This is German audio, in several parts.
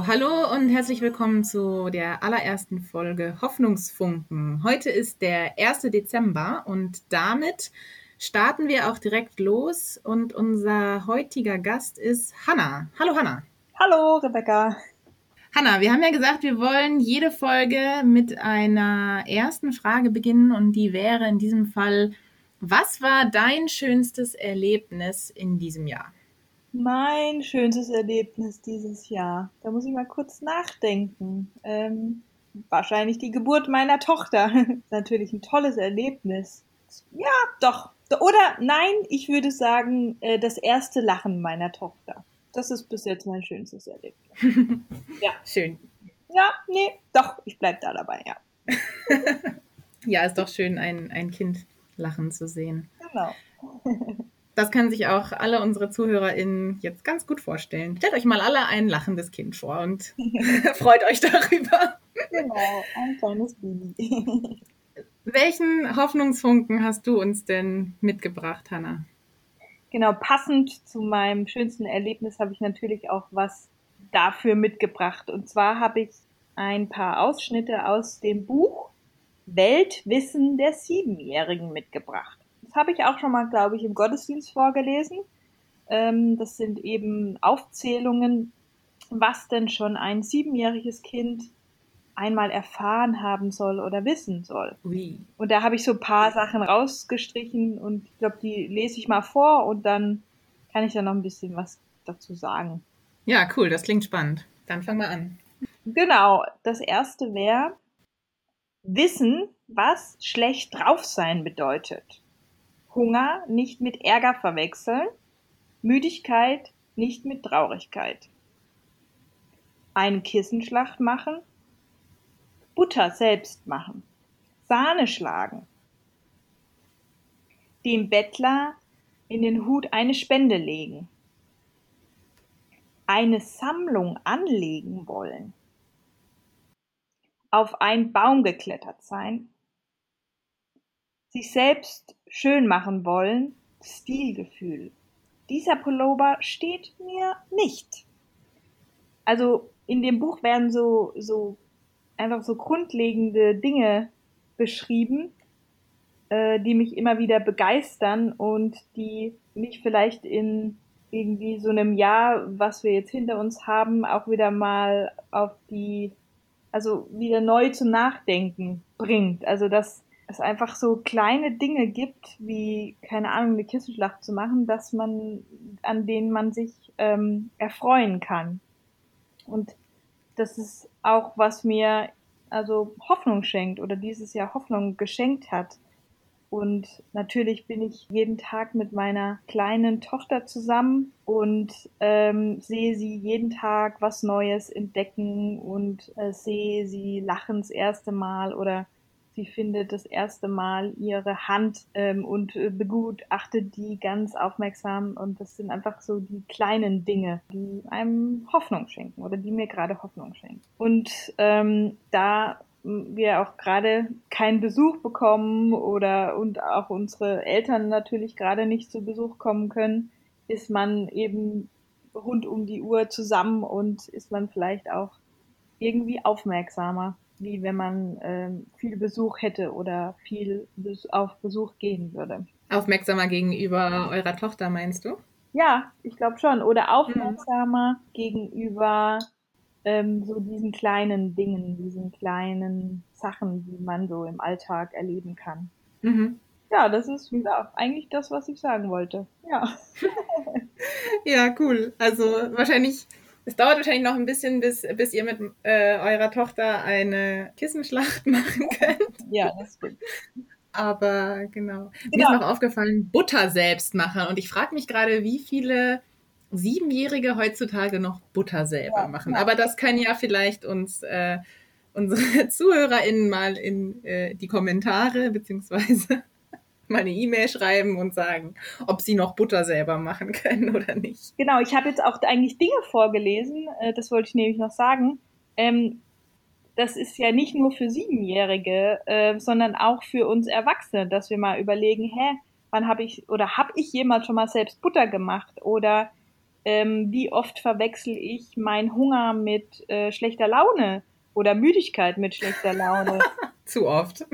So, hallo und herzlich willkommen zu der allerersten Folge Hoffnungsfunken. Heute ist der 1. Dezember und damit starten wir auch direkt los und unser heutiger Gast ist Hanna. Hallo Hanna. Hallo Rebecca. Hanna, wir haben ja gesagt, wir wollen jede Folge mit einer ersten Frage beginnen und die wäre in diesem Fall, was war dein schönstes Erlebnis in diesem Jahr? Mein schönstes Erlebnis dieses Jahr. Da muss ich mal kurz nachdenken. Ähm, wahrscheinlich die Geburt meiner Tochter. Natürlich ein tolles Erlebnis. Ja, doch. Oder nein, ich würde sagen, äh, das erste Lachen meiner Tochter. Das ist bis jetzt mein schönstes Erlebnis. ja. Schön. Ja, nee, doch, ich bleib da dabei, ja. ja, ist doch schön, ein, ein Kind lachen zu sehen. Genau. Das können sich auch alle unsere ZuhörerInnen jetzt ganz gut vorstellen. Stellt euch mal alle ein lachendes Kind vor und freut euch darüber. Genau, ein kleines Baby. Welchen Hoffnungsfunken hast du uns denn mitgebracht, Hanna? Genau, passend zu meinem schönsten Erlebnis habe ich natürlich auch was dafür mitgebracht. Und zwar habe ich ein paar Ausschnitte aus dem Buch Weltwissen der Siebenjährigen mitgebracht. Das habe ich auch schon mal, glaube ich, im Gottesdienst vorgelesen. Ähm, das sind eben Aufzählungen, was denn schon ein siebenjähriges Kind einmal erfahren haben soll oder wissen soll. Ui. Und da habe ich so ein paar Sachen rausgestrichen und ich glaube, die lese ich mal vor und dann kann ich da noch ein bisschen was dazu sagen. Ja, cool, das klingt spannend. Dann fang mal an. Genau, das erste wäre Wissen, was schlecht drauf sein bedeutet. Hunger nicht mit Ärger verwechseln, Müdigkeit nicht mit Traurigkeit. Eine Kissenschlacht machen, Butter selbst machen, Sahne schlagen, dem Bettler in den Hut eine Spende legen, eine Sammlung anlegen wollen, auf einen Baum geklettert sein, sich selbst schön machen wollen, Stilgefühl. Dieser Pullover steht mir nicht. Also in dem Buch werden so, so einfach so grundlegende Dinge beschrieben, äh, die mich immer wieder begeistern und die mich vielleicht in irgendwie so einem Jahr, was wir jetzt hinter uns haben, auch wieder mal auf die, also wieder neu zum Nachdenken bringt. Also dass es einfach so kleine Dinge gibt, wie, keine Ahnung, eine Kissenschlacht zu machen, dass man, an denen man sich ähm, erfreuen kann. Und das ist auch, was mir also Hoffnung schenkt oder dieses Jahr Hoffnung geschenkt hat. Und natürlich bin ich jeden Tag mit meiner kleinen Tochter zusammen und ähm, sehe sie jeden Tag was Neues entdecken und äh, sehe sie lachen das erste Mal oder sie findet das erste Mal ihre Hand ähm, und äh, begutachtet die ganz aufmerksam. Und das sind einfach so die kleinen Dinge, die einem Hoffnung schenken oder die mir gerade Hoffnung schenken. Und ähm, da wir auch gerade keinen Besuch bekommen oder und auch unsere Eltern natürlich gerade nicht zu Besuch kommen können, ist man eben rund um die Uhr zusammen und ist man vielleicht auch irgendwie aufmerksamer wie wenn man ähm, viel Besuch hätte oder viel auf Besuch gehen würde. Aufmerksamer gegenüber eurer Tochter, meinst du? Ja, ich glaube schon. Oder aufmerksamer mhm. gegenüber ähm, so diesen kleinen Dingen, diesen kleinen Sachen, die man so im Alltag erleben kann. Mhm. Ja, das ist ja, eigentlich das, was ich sagen wollte. Ja. ja, cool. Also wahrscheinlich es dauert wahrscheinlich noch ein bisschen, bis, bis ihr mit äh, eurer Tochter eine Kissenschlacht machen könnt. Ja, das stimmt. Aber genau. genau. Mir ist noch aufgefallen, Butter selbst machen. Und ich frage mich gerade, wie viele Siebenjährige heutzutage noch Butter selber ja, machen. Ja. Aber das kann ja vielleicht uns äh, unsere ZuhörerInnen mal in äh, die Kommentare beziehungsweise mal eine E-Mail schreiben und sagen, ob sie noch Butter selber machen können oder nicht. Genau, ich habe jetzt auch eigentlich Dinge vorgelesen, äh, das wollte ich nämlich noch sagen. Ähm, das ist ja nicht nur für Siebenjährige, äh, sondern auch für uns Erwachsene, dass wir mal überlegen, hä, wann habe ich oder habe ich jemals schon mal selbst Butter gemacht oder ähm, wie oft verwechsel ich meinen Hunger mit äh, schlechter Laune oder Müdigkeit mit schlechter Laune? Zu oft,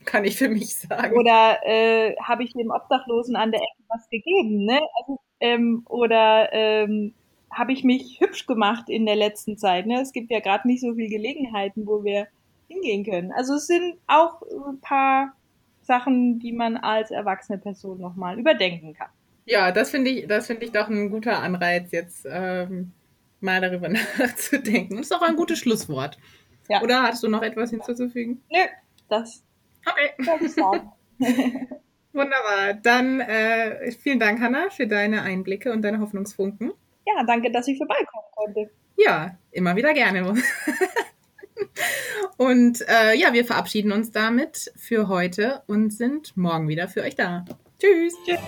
kann ich für mich sagen. Oder äh, habe ich dem Obdachlosen an der Ecke was gegeben? Ne? Also, ähm, oder ähm, habe ich mich hübsch gemacht in der letzten Zeit? Ne? Es gibt ja gerade nicht so viele Gelegenheiten, wo wir hingehen können. Also es sind auch ein paar Sachen, die man als erwachsene Person nochmal überdenken kann. Ja, das finde ich, das finde ich doch ein guter Anreiz, jetzt ähm, mal darüber nachzudenken. Und ist auch ein gutes Schlusswort. Ja. Oder hast du noch etwas hinzuzufügen? Nö, das. Okay. Wunderbar. Dann äh, vielen Dank, Hanna, für deine Einblicke und deine Hoffnungsfunken. Ja, danke, dass ich vorbeikommen konnte. Ja, immer wieder gerne. und äh, ja, wir verabschieden uns damit für heute und sind morgen wieder für euch da. Tschüss. Tschüss.